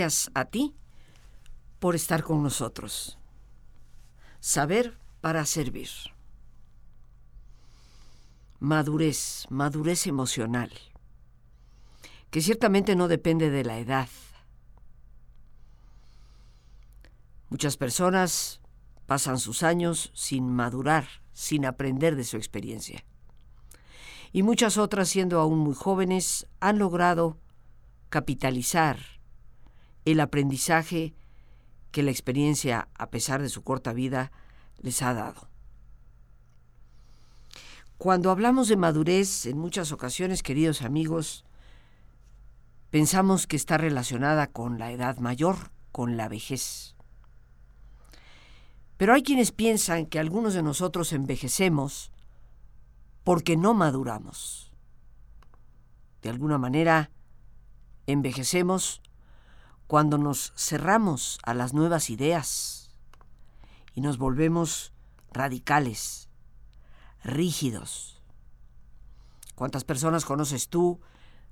Gracias a ti por estar con nosotros. Saber para servir. Madurez, madurez emocional, que ciertamente no depende de la edad. Muchas personas pasan sus años sin madurar, sin aprender de su experiencia. Y muchas otras, siendo aún muy jóvenes, han logrado capitalizar el aprendizaje que la experiencia, a pesar de su corta vida, les ha dado. Cuando hablamos de madurez, en muchas ocasiones, queridos amigos, pensamos que está relacionada con la edad mayor, con la vejez. Pero hay quienes piensan que algunos de nosotros envejecemos porque no maduramos. De alguna manera, envejecemos cuando nos cerramos a las nuevas ideas y nos volvemos radicales, rígidos. ¿Cuántas personas conoces tú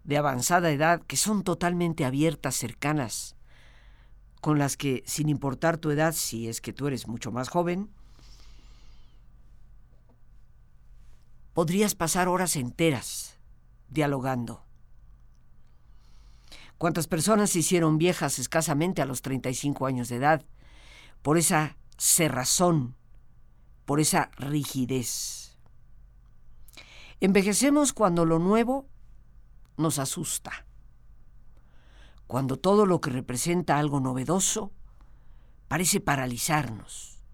de avanzada edad que son totalmente abiertas, cercanas, con las que, sin importar tu edad, si es que tú eres mucho más joven, podrías pasar horas enteras dialogando? ¿Cuántas personas se hicieron viejas escasamente a los 35 años de edad por esa cerrazón, por esa rigidez? Envejecemos cuando lo nuevo nos asusta, cuando todo lo que representa algo novedoso parece paralizarnos.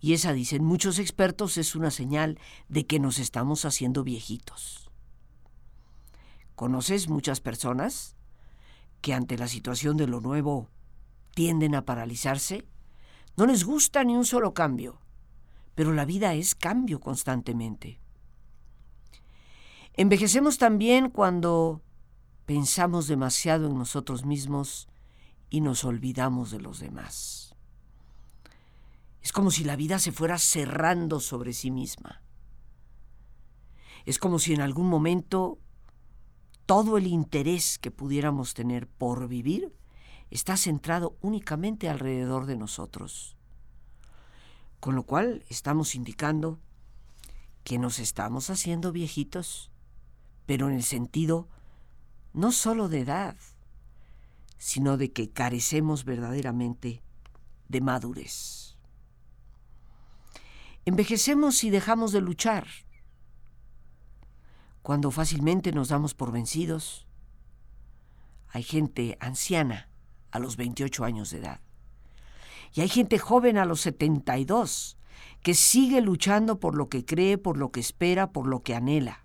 Y esa, dicen muchos expertos, es una señal de que nos estamos haciendo viejitos. ¿Conoces muchas personas que ante la situación de lo nuevo tienden a paralizarse? No les gusta ni un solo cambio, pero la vida es cambio constantemente. Envejecemos también cuando pensamos demasiado en nosotros mismos y nos olvidamos de los demás. Es como si la vida se fuera cerrando sobre sí misma. Es como si en algún momento todo el interés que pudiéramos tener por vivir está centrado únicamente alrededor de nosotros. Con lo cual estamos indicando que nos estamos haciendo viejitos, pero en el sentido no solo de edad, sino de que carecemos verdaderamente de madurez. Envejecemos y dejamos de luchar, cuando fácilmente nos damos por vencidos. Hay gente anciana a los 28 años de edad. Y hay gente joven a los 72 que sigue luchando por lo que cree, por lo que espera, por lo que anhela.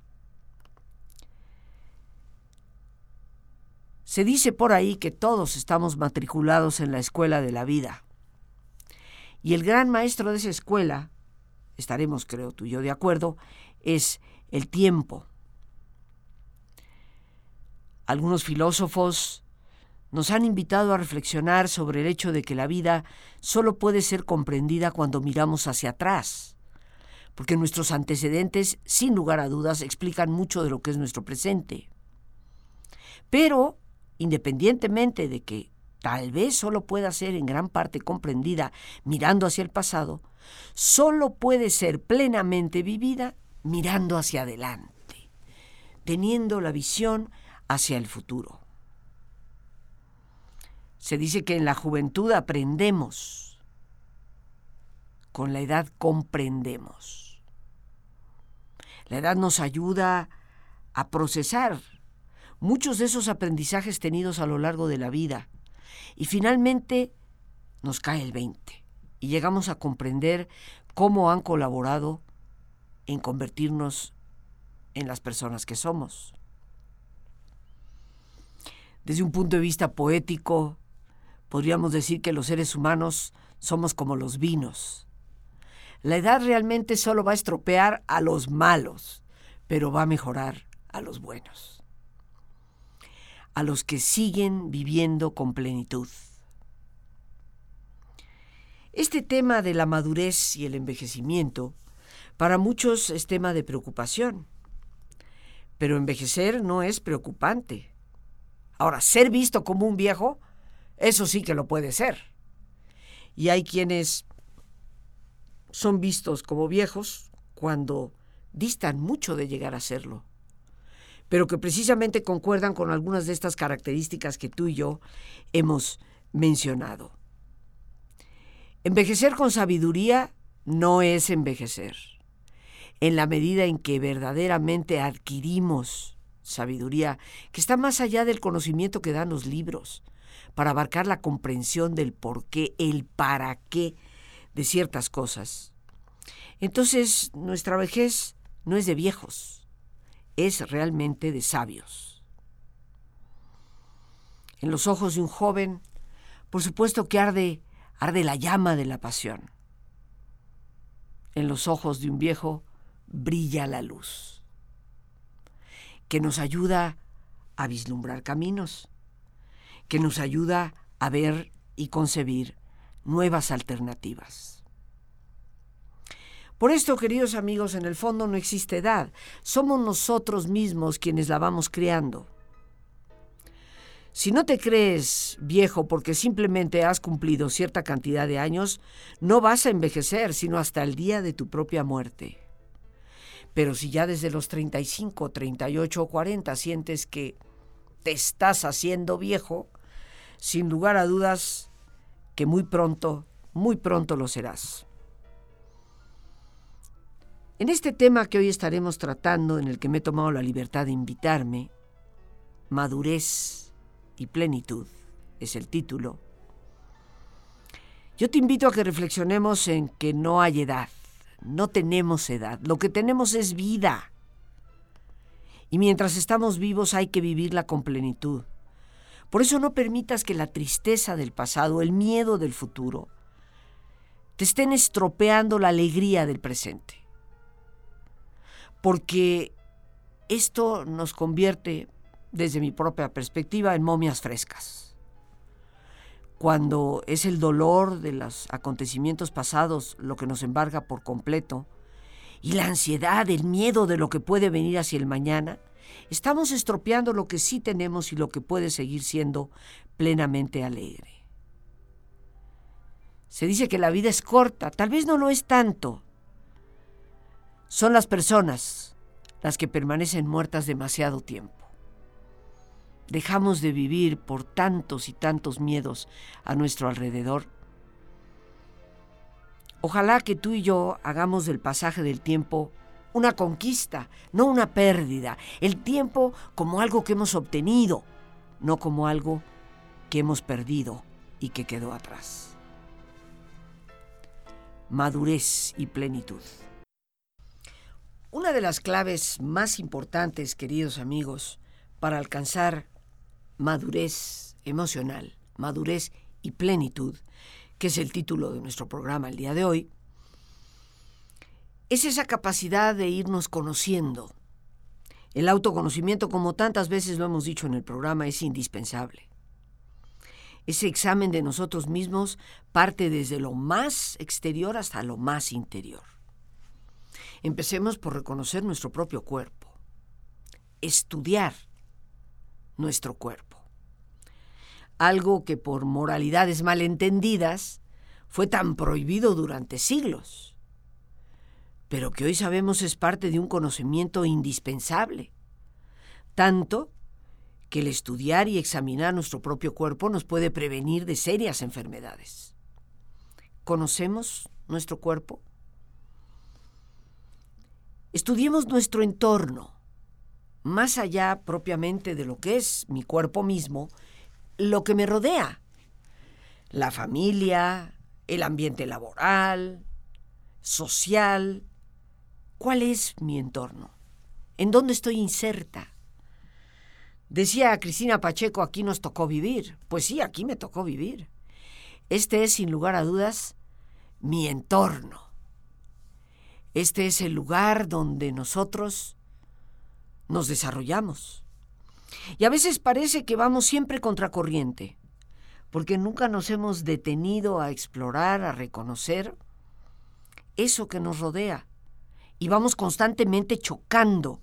Se dice por ahí que todos estamos matriculados en la escuela de la vida. Y el gran maestro de esa escuela, estaremos creo tú y yo de acuerdo, es el tiempo. Algunos filósofos nos han invitado a reflexionar sobre el hecho de que la vida solo puede ser comprendida cuando miramos hacia atrás, porque nuestros antecedentes, sin lugar a dudas, explican mucho de lo que es nuestro presente. Pero, independientemente de que tal vez solo pueda ser en gran parte comprendida mirando hacia el pasado, solo puede ser plenamente vivida mirando hacia adelante, teniendo la visión hacia el futuro. Se dice que en la juventud aprendemos, con la edad comprendemos. La edad nos ayuda a procesar muchos de esos aprendizajes tenidos a lo largo de la vida y finalmente nos cae el 20 y llegamos a comprender cómo han colaborado en convertirnos en las personas que somos desde un punto de vista poético, podríamos decir que los seres humanos somos como los vinos. La edad realmente solo va a estropear a los malos, pero va a mejorar a los buenos, a los que siguen viviendo con plenitud. Este tema de la madurez y el envejecimiento para muchos es tema de preocupación, pero envejecer no es preocupante. Ahora, ser visto como un viejo, Eso sí que lo puede ser. Y hay quienes son vistos como viejos cuando distan mucho de llegar a serlo, pero que precisamente concuerdan con algunas de estas características que tú y yo hemos mencionado. Envejecer con sabiduría no es envejecer. En la medida en que verdaderamente adquirimos sabiduría que está más allá del conocimiento que dan los libros, para abarcar la comprensión del por qué, el para qué de ciertas cosas. Entonces, nuestra vejez no es de viejos, es realmente de sabios. En los ojos de un joven, por supuesto que arde, arde la llama de la pasión. En los ojos de un viejo brilla la luz, que nos ayuda a vislumbrar caminos, que nos ayuda a ver y concebir nuevas alternativas. Por esto, queridos amigos, en el fondo no existe edad. Somos nosotros mismos quienes la vamos creando. Si no te crees viejo porque simplemente has cumplido cierta cantidad de años, no vas a envejecer sino hasta el día de tu propia muerte. Pero si ya desde los 35, 38 o 40 sientes que te estás haciendo viejo, sin lugar a dudas que muy pronto, muy pronto lo serás. En este tema que hoy estaremos tratando, en el que me he tomado la libertad de invitarme, Madurez y Plenitud es el título, yo te invito a que reflexionemos en que no hay edad, no tenemos edad, lo que tenemos es vida. Y mientras estamos vivos hay que vivirla con plenitud. Por eso no permitas que la tristeza del pasado, el miedo del futuro, te estén estropeando la alegría del presente. Porque esto nos convierte, desde mi propia perspectiva, en momias frescas. Cuando es el dolor de los acontecimientos pasados lo que nos embarga por completo, y la ansiedad, el miedo de lo que puede venir hacia el mañana, estamos estropeando lo que sí tenemos y lo que puede seguir siendo plenamente alegre. Se dice que la vida es corta, tal vez no lo es tanto. Son las personas las que permanecen muertas demasiado tiempo. Dejamos de vivir por tantos y tantos miedos a nuestro alrededor. Ojalá que tú y yo hagamos del pasaje del tiempo una conquista, no una pérdida. El tiempo como algo que hemos obtenido, no como algo que hemos perdido y que quedó atrás. Madurez y plenitud. Una de las claves más importantes, queridos amigos, para alcanzar madurez emocional, madurez y plenitud, que es el título de nuestro programa el día de hoy, es esa capacidad de irnos conociendo. El autoconocimiento, como tantas veces lo hemos dicho en el programa, es indispensable. Ese examen de nosotros mismos parte desde lo más exterior hasta lo más interior. Empecemos por reconocer nuestro propio cuerpo, estudiar nuestro cuerpo. Algo que por moralidades malentendidas fue tan prohibido durante siglos pero que hoy sabemos es parte de un conocimiento indispensable. Tanto que el estudiar y examinar nuestro propio cuerpo nos puede prevenir de serias enfermedades. ¿Conocemos nuestro cuerpo? Estudiemos nuestro entorno, más allá propiamente de lo que es mi cuerpo mismo, lo que me rodea. La familia, el ambiente laboral, social, ¿Cuál es mi entorno? ¿En dónde estoy inserta? Decía Cristina Pacheco, aquí nos tocó vivir. Pues sí, aquí me tocó vivir. Este es, sin lugar a dudas, mi entorno. Este es el lugar donde nosotros nos desarrollamos. Y a veces parece que vamos siempre contracorriente, porque nunca nos hemos detenido a explorar, a reconocer eso que nos rodea y vamos constantemente chocando.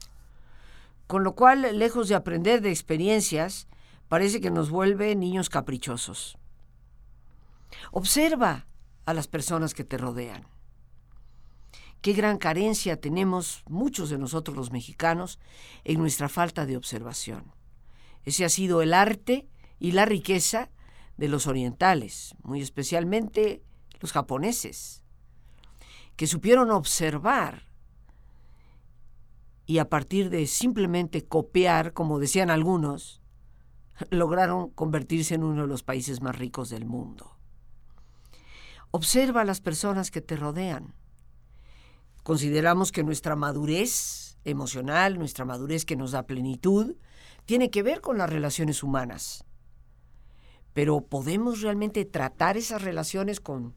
Con lo cual, lejos de aprender de experiencias, parece que nos vuelve niños caprichosos. Observa a las personas que te rodean. Qué gran carencia tenemos muchos de nosotros los mexicanos en nuestra falta de observación. Ese ha sido el arte y la riqueza de los orientales, muy especialmente los japoneses, que supieron observar y a partir de simplemente copiar, como decían algunos, lograron convertirse en uno de los países más ricos del mundo. Observa a las personas que te rodean. Consideramos que nuestra madurez emocional, nuestra madurez que nos da plenitud, tiene que ver con las relaciones humanas. Pero ¿podemos realmente tratar esas relaciones con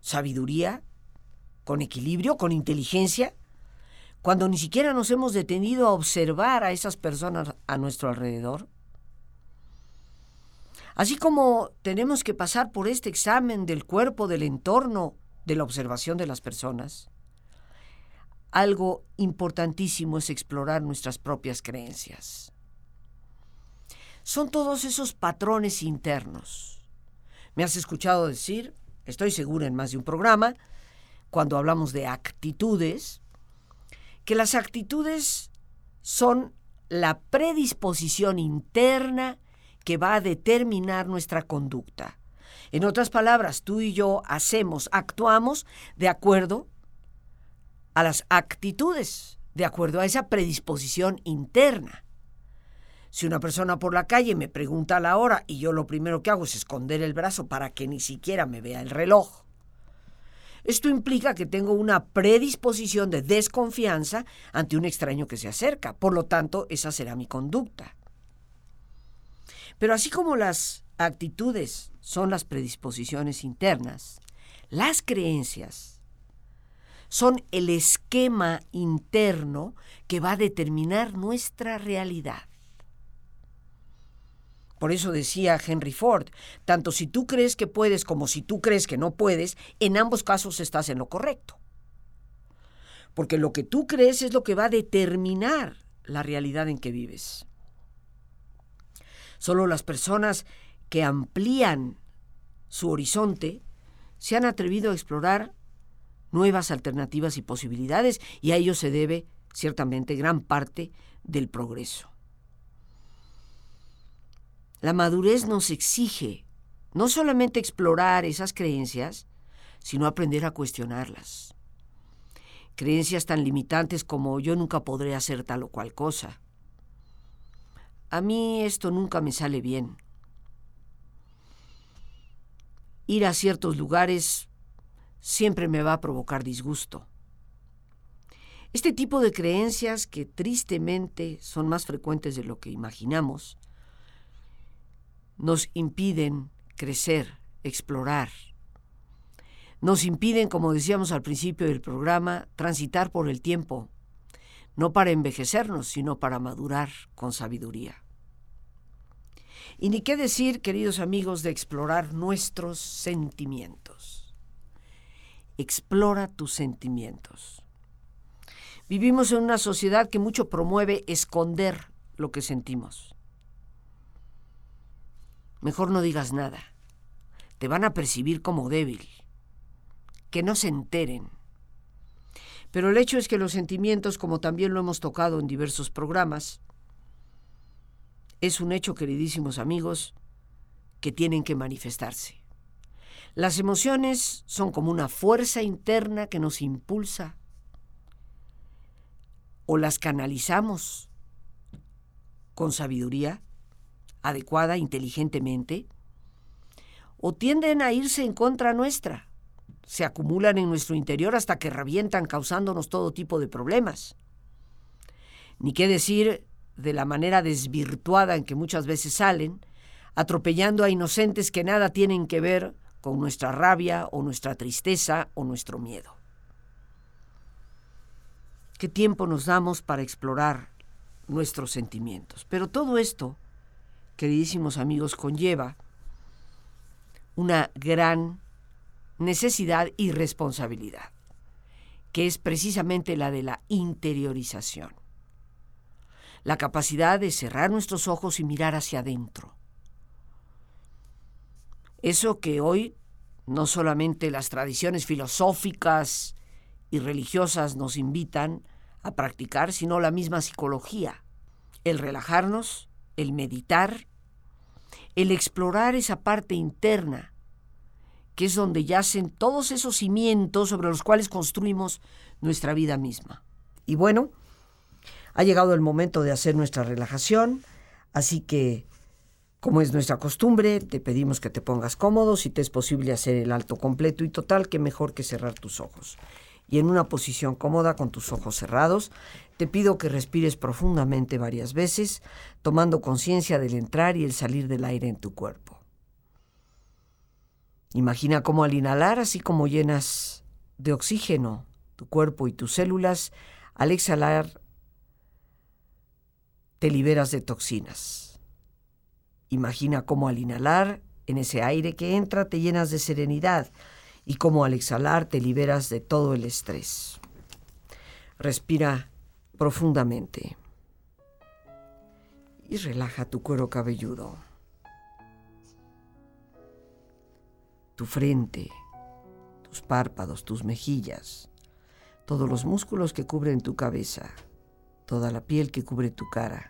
sabiduría, con equilibrio, con inteligencia? Cuando ni siquiera nos hemos detenido a observar a esas personas a nuestro alrededor. Así como tenemos que pasar por este examen del cuerpo, del entorno, de la observación de las personas, algo importantísimo es explorar nuestras propias creencias. Son todos esos patrones internos. Me has escuchado decir, estoy segura en más de un programa, cuando hablamos de actitudes, que las actitudes son la predisposición interna que va a determinar nuestra conducta. En otras palabras, tú y yo hacemos, actuamos de acuerdo a las actitudes, de acuerdo a esa predisposición interna. Si una persona por la calle me pregunta la hora y yo lo primero que hago es esconder el brazo para que ni siquiera me vea el reloj, esto implica que tengo una predisposición de desconfianza ante un extraño que se acerca. Por lo tanto, esa será mi conducta. Pero así como las actitudes son las predisposiciones internas, las creencias son el esquema interno que va a determinar nuestra realidad. Por eso decía Henry Ford, tanto si tú crees que puedes como si tú crees que no puedes, en ambos casos estás en lo correcto. Porque lo que tú crees es lo que va a determinar la realidad en que vives. Solo las personas que amplían su horizonte se han atrevido a explorar nuevas alternativas y posibilidades y a ello se debe ciertamente gran parte del progreso. La madurez nos exige no solamente explorar esas creencias, sino aprender a cuestionarlas. Creencias tan limitantes como yo nunca podré hacer tal o cual cosa, a mí esto nunca me sale bien. Ir a ciertos lugares siempre me va a provocar disgusto. Este tipo de creencias que tristemente son más frecuentes de lo que imaginamos, nos impiden crecer, explorar. Nos impiden, como decíamos al principio del programa, transitar por el tiempo, no para envejecernos, sino para madurar con sabiduría. Y ni qué decir, queridos amigos, de explorar nuestros sentimientos. Explora tus sentimientos. Vivimos en una sociedad que mucho promueve esconder lo que sentimos. Mejor no digas nada. Te van a percibir como débil. Que no se enteren. Pero el hecho es que los sentimientos, como también lo hemos tocado en diversos programas, es un hecho, queridísimos amigos, que tienen que manifestarse. Las emociones son como una fuerza interna que nos impulsa o las canalizamos con sabiduría adecuada, inteligentemente, o tienden a irse en contra nuestra, se acumulan en nuestro interior hasta que revientan causándonos todo tipo de problemas. Ni qué decir de la manera desvirtuada en que muchas veces salen, atropellando a inocentes que nada tienen que ver con nuestra rabia o nuestra tristeza o nuestro miedo. ¿Qué tiempo nos damos para explorar nuestros sentimientos? Pero todo esto, queridísimos amigos, conlleva una gran necesidad y responsabilidad, que es precisamente la de la interiorización la capacidad de cerrar nuestros ojos y mirar hacia adentro. Eso que hoy no solamente las tradiciones filosóficas y religiosas nos invitan a practicar, sino la misma psicología. El relajarnos, el meditar, el explorar esa parte interna, que es donde yacen todos esos cimientos sobre los cuales construimos nuestra vida misma. Y bueno, ha llegado el momento de hacer nuestra relajación, así que, como es nuestra costumbre, te pedimos que te pongas cómodo, si te es posible hacer el alto completo y total, que mejor que cerrar tus ojos. Y en una posición cómoda con tus ojos cerrados, te pido que respires profundamente varias veces, tomando conciencia del entrar y el salir del aire en tu cuerpo. Imagina cómo al inhalar, así como llenas de oxígeno tu cuerpo y tus células, al exhalar te liberas de toxinas. Imagina cómo al inhalar, en ese aire que entra, te llenas de serenidad y cómo al exhalar te liberas de todo el estrés. Respira profundamente y relaja tu cuero cabelludo, tu frente, tus párpados, tus mejillas, todos los músculos que cubren tu cabeza toda la piel que cubre tu cara.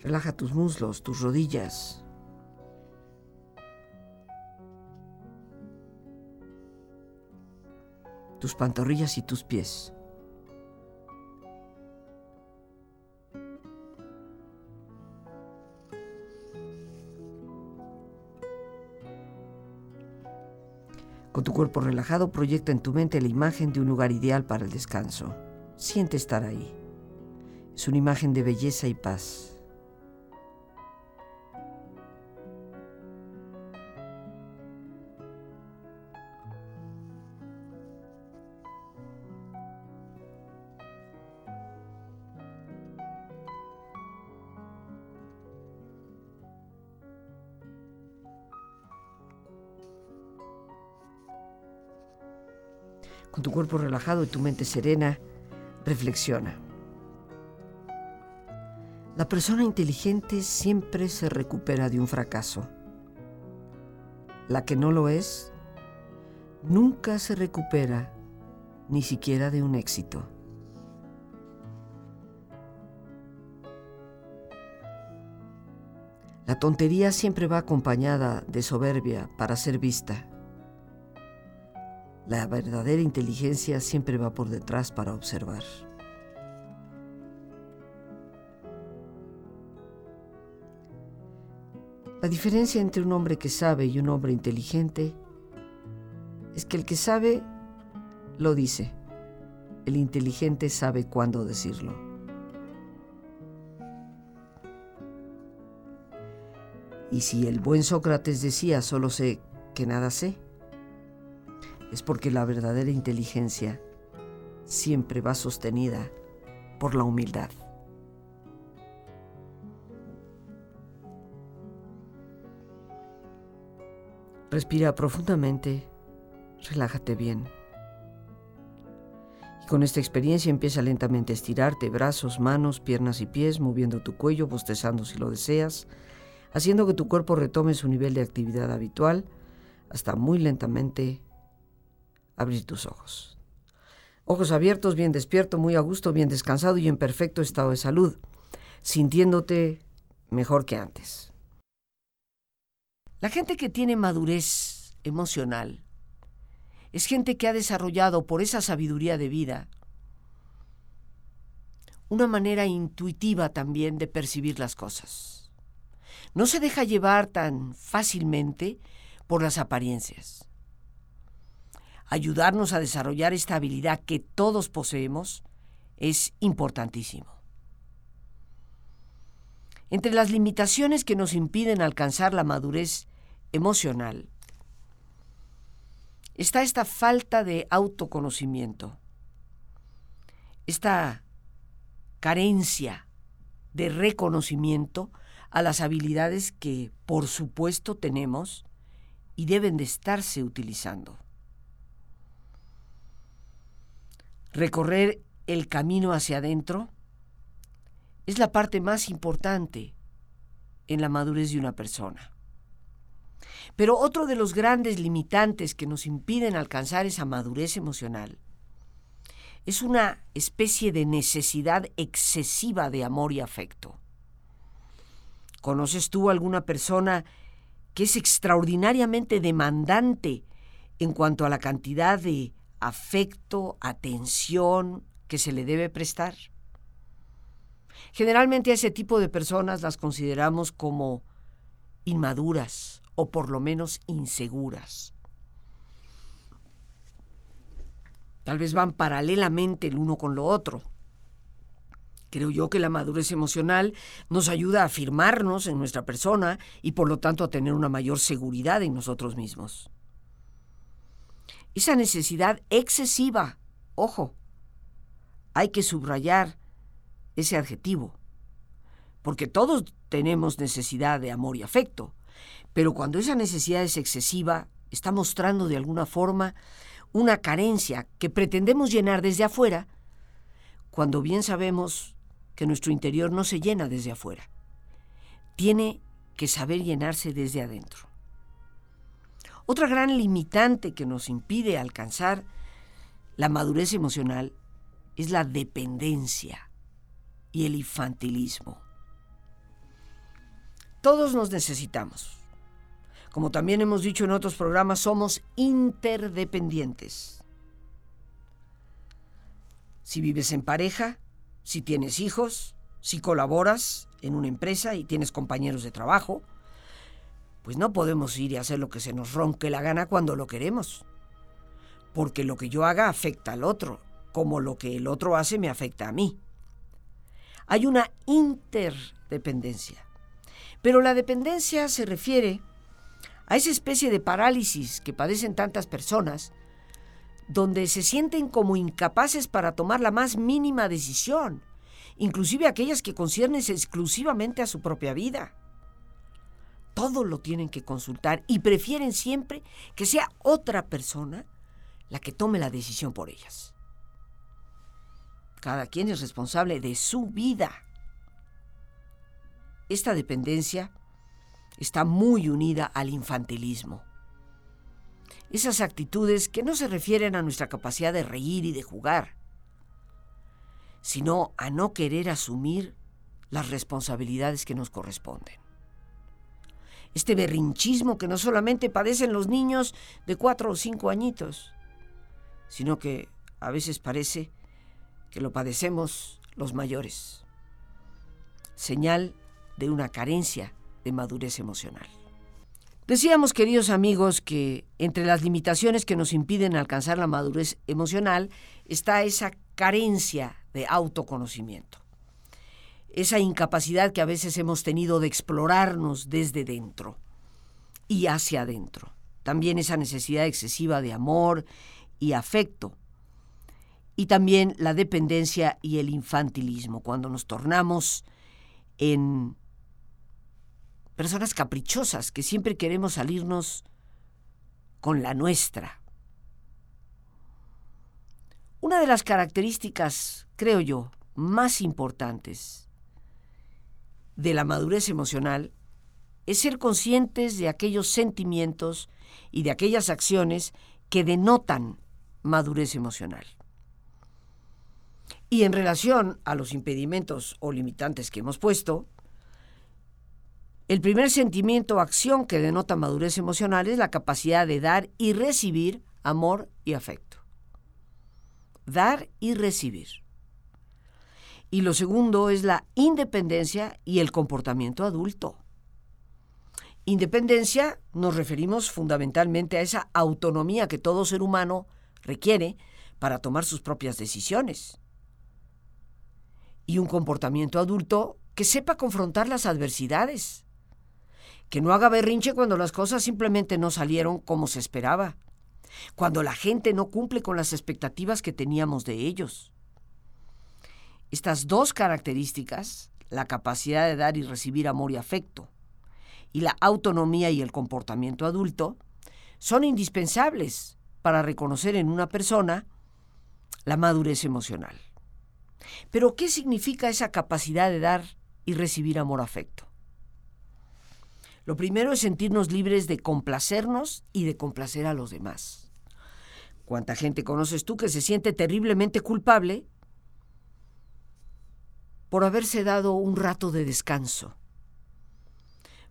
Relaja tus muslos, tus rodillas. Tus pantorrillas y tus pies. Con tu cuerpo relajado, proyecta en tu mente la imagen de un lugar ideal para el descanso. Siente estar ahí. Es una imagen de belleza y paz. Con tu cuerpo relajado y tu mente serena, reflexiona. La persona inteligente siempre se recupera de un fracaso. La que no lo es, nunca se recupera ni siquiera de un éxito. La tontería siempre va acompañada de soberbia para ser vista. La verdadera inteligencia siempre va por detrás para observar. La diferencia entre un hombre que sabe y un hombre inteligente es que el que sabe lo dice, el inteligente sabe cuándo decirlo. Y si el buen Sócrates decía solo sé que nada sé, es porque la verdadera inteligencia siempre va sostenida por la humildad. Respira profundamente, relájate bien. con esta experiencia empieza lentamente a estirarte brazos, manos, piernas y pies, moviendo tu cuello, bostezando si lo deseas, haciendo que tu cuerpo retome su nivel de actividad habitual hasta muy lentamente abrir tus ojos. Ojos abiertos, bien despierto, muy a gusto, bien descansado y en perfecto estado de salud, sintiéndote mejor que antes. La gente que tiene madurez emocional es gente que ha desarrollado por esa sabiduría de vida una manera intuitiva también de percibir las cosas. No se deja llevar tan fácilmente por las apariencias. Ayudarnos a desarrollar esta habilidad que todos poseemos es importantísimo. Entre las limitaciones que nos impiden alcanzar la madurez emocional está esta falta de autoconocimiento, esta carencia de reconocimiento a las habilidades que por supuesto tenemos y deben de estarse utilizando. Recorrer el camino hacia adentro es la parte más importante en la madurez de una persona. Pero otro de los grandes limitantes que nos impiden alcanzar esa madurez emocional es una especie de necesidad excesiva de amor y afecto. ¿Conoces tú alguna persona que es extraordinariamente demandante en cuanto a la cantidad de afecto, atención que se le debe prestar? Generalmente a ese tipo de personas las consideramos como inmaduras, o por lo menos inseguras. Tal vez van paralelamente el uno con lo otro. Creo yo que la madurez emocional nos ayuda a afirmarnos en nuestra persona y por lo tanto a tener una mayor seguridad en nosotros mismos. Esa necesidad excesiva, ojo, hay que subrayar ese adjetivo, porque todos tenemos necesidad de amor y afecto, pero cuando esa necesidad es excesiva, está mostrando de alguna forma una carencia que pretendemos llenar desde afuera, cuando bien sabemos que nuestro interior no se llena desde afuera. Tiene que saber llenarse desde adentro. Otra gran limitante que nos impide alcanzar la madurez emocional es la dependencia y el infantilismo. Todos nos necesitamos. Como también hemos dicho en otros programas, somos interdependientes. Si vives en pareja, si tienes hijos, si colaboras en una empresa y tienes compañeros de trabajo, pues no podemos ir y hacer lo que se nos ronque la gana cuando lo queremos. Porque lo que yo haga afecta al otro, como lo que el otro hace me afecta a mí. Hay una interdependencia. Pero la dependencia se refiere a esa especie de parálisis que padecen tantas personas, donde se sienten como incapaces para tomar la más mínima decisión, inclusive aquellas que conciernen exclusivamente a su propia vida. Todo lo tienen que consultar y prefieren siempre que sea otra persona la que tome la decisión por ellas. Cada quien es responsable de su vida. Esta dependencia está muy unida al infantilismo. Esas actitudes que no se refieren a nuestra capacidad de reír y de jugar, sino a no querer asumir las responsabilidades que nos corresponden. Este berrinchismo que no solamente padecen los niños de cuatro o cinco añitos, sino que a veces parece que lo padecemos los mayores. Señal de una carencia de madurez emocional. Decíamos, queridos amigos, que entre las limitaciones que nos impiden alcanzar la madurez emocional está esa carencia de autoconocimiento, esa incapacidad que a veces hemos tenido de explorarnos desde dentro y hacia adentro. También esa necesidad excesiva de amor y afecto. Y también la dependencia y el infantilismo, cuando nos tornamos en personas caprichosas que siempre queremos salirnos con la nuestra. Una de las características, creo yo, más importantes de la madurez emocional es ser conscientes de aquellos sentimientos y de aquellas acciones que denotan madurez emocional. Y en relación a los impedimentos o limitantes que hemos puesto, el primer sentimiento o acción que denota madurez emocional es la capacidad de dar y recibir amor y afecto. Dar y recibir. Y lo segundo es la independencia y el comportamiento adulto. Independencia nos referimos fundamentalmente a esa autonomía que todo ser humano requiere para tomar sus propias decisiones. Y un comportamiento adulto que sepa confrontar las adversidades, que no haga berrinche cuando las cosas simplemente no salieron como se esperaba, cuando la gente no cumple con las expectativas que teníamos de ellos. Estas dos características, la capacidad de dar y recibir amor y afecto, y la autonomía y el comportamiento adulto, son indispensables para reconocer en una persona la madurez emocional. Pero, ¿qué significa esa capacidad de dar y recibir amor-afecto? Lo primero es sentirnos libres de complacernos y de complacer a los demás. ¿Cuánta gente conoces tú que se siente terriblemente culpable por haberse dado un rato de descanso?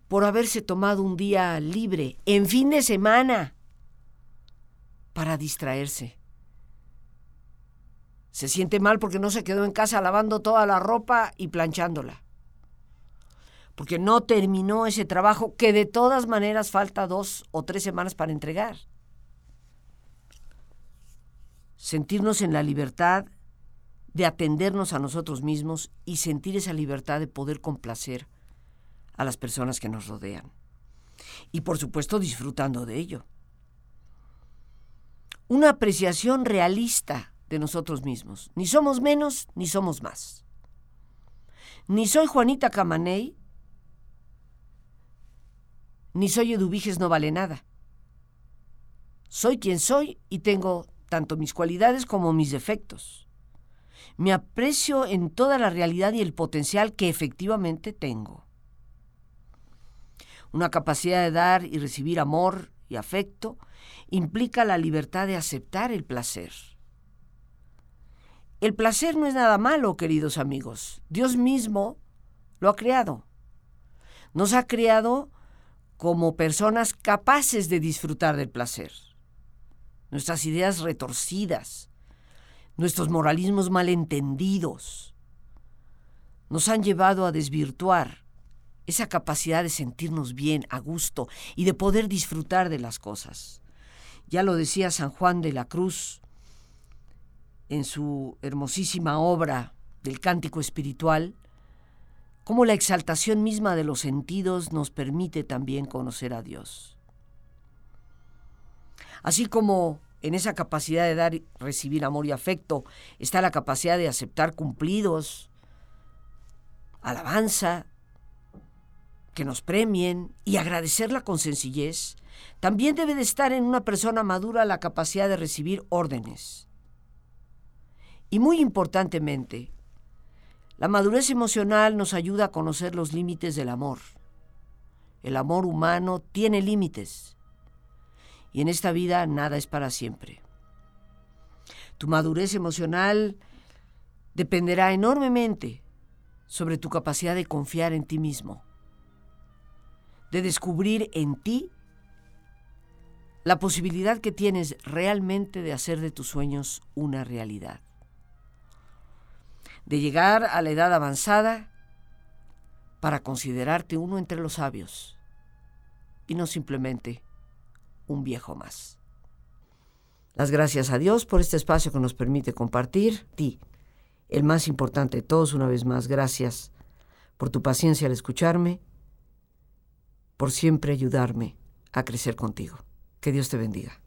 Por haberse tomado un día libre, en fin de semana, para distraerse. Se siente mal porque no se quedó en casa lavando toda la ropa y planchándola. Porque no terminó ese trabajo que de todas maneras falta dos o tres semanas para entregar. Sentirnos en la libertad de atendernos a nosotros mismos y sentir esa libertad de poder complacer a las personas que nos rodean. Y por supuesto disfrutando de ello una apreciación realista de nosotros mismos. Ni somos menos, ni somos más. Ni soy Juanita Camaney, ni soy Eduviges no vale nada. Soy quien soy y tengo tanto mis cualidades como mis defectos. Me aprecio en toda la realidad y el potencial que efectivamente tengo. Una capacidad de dar y recibir amor y afecto implica la libertad de aceptar el placer. El placer no es nada malo, queridos amigos. Dios mismo lo ha creado. Nos ha creado como personas capaces de disfrutar del placer. Nuestras ideas retorcidas, nuestros moralismos malentendidos, nos han llevado a desvirtuar esa capacidad de sentirnos bien, a gusto y de poder disfrutar de las cosas. Ya lo decía San Juan de la Cruz en su hermosísima obra del cántico espiritual, cómo la exaltación misma de los sentidos nos permite también conocer a Dios. Así como en esa capacidad de dar y recibir amor y afecto está la capacidad de aceptar cumplidos, alabanza, que nos premien y agradecerla con sencillez, también debe de estar en una persona madura la capacidad de recibir órdenes. Y muy importantemente, la madurez emocional nos ayuda a conocer los límites del amor. El amor humano tiene límites y en esta vida nada es para siempre. Tu madurez emocional dependerá enormemente sobre tu capacidad de confiar en ti mismo, de descubrir en ti la posibilidad que tienes realmente de hacer de tus sueños una realidad. De llegar a la edad avanzada para considerarte uno entre los sabios y no simplemente un viejo más. Las gracias a Dios por este espacio que nos permite compartir. Ti, el más importante de todos, una vez más, gracias por tu paciencia al escucharme, por siempre ayudarme a crecer contigo. Que Dios te bendiga.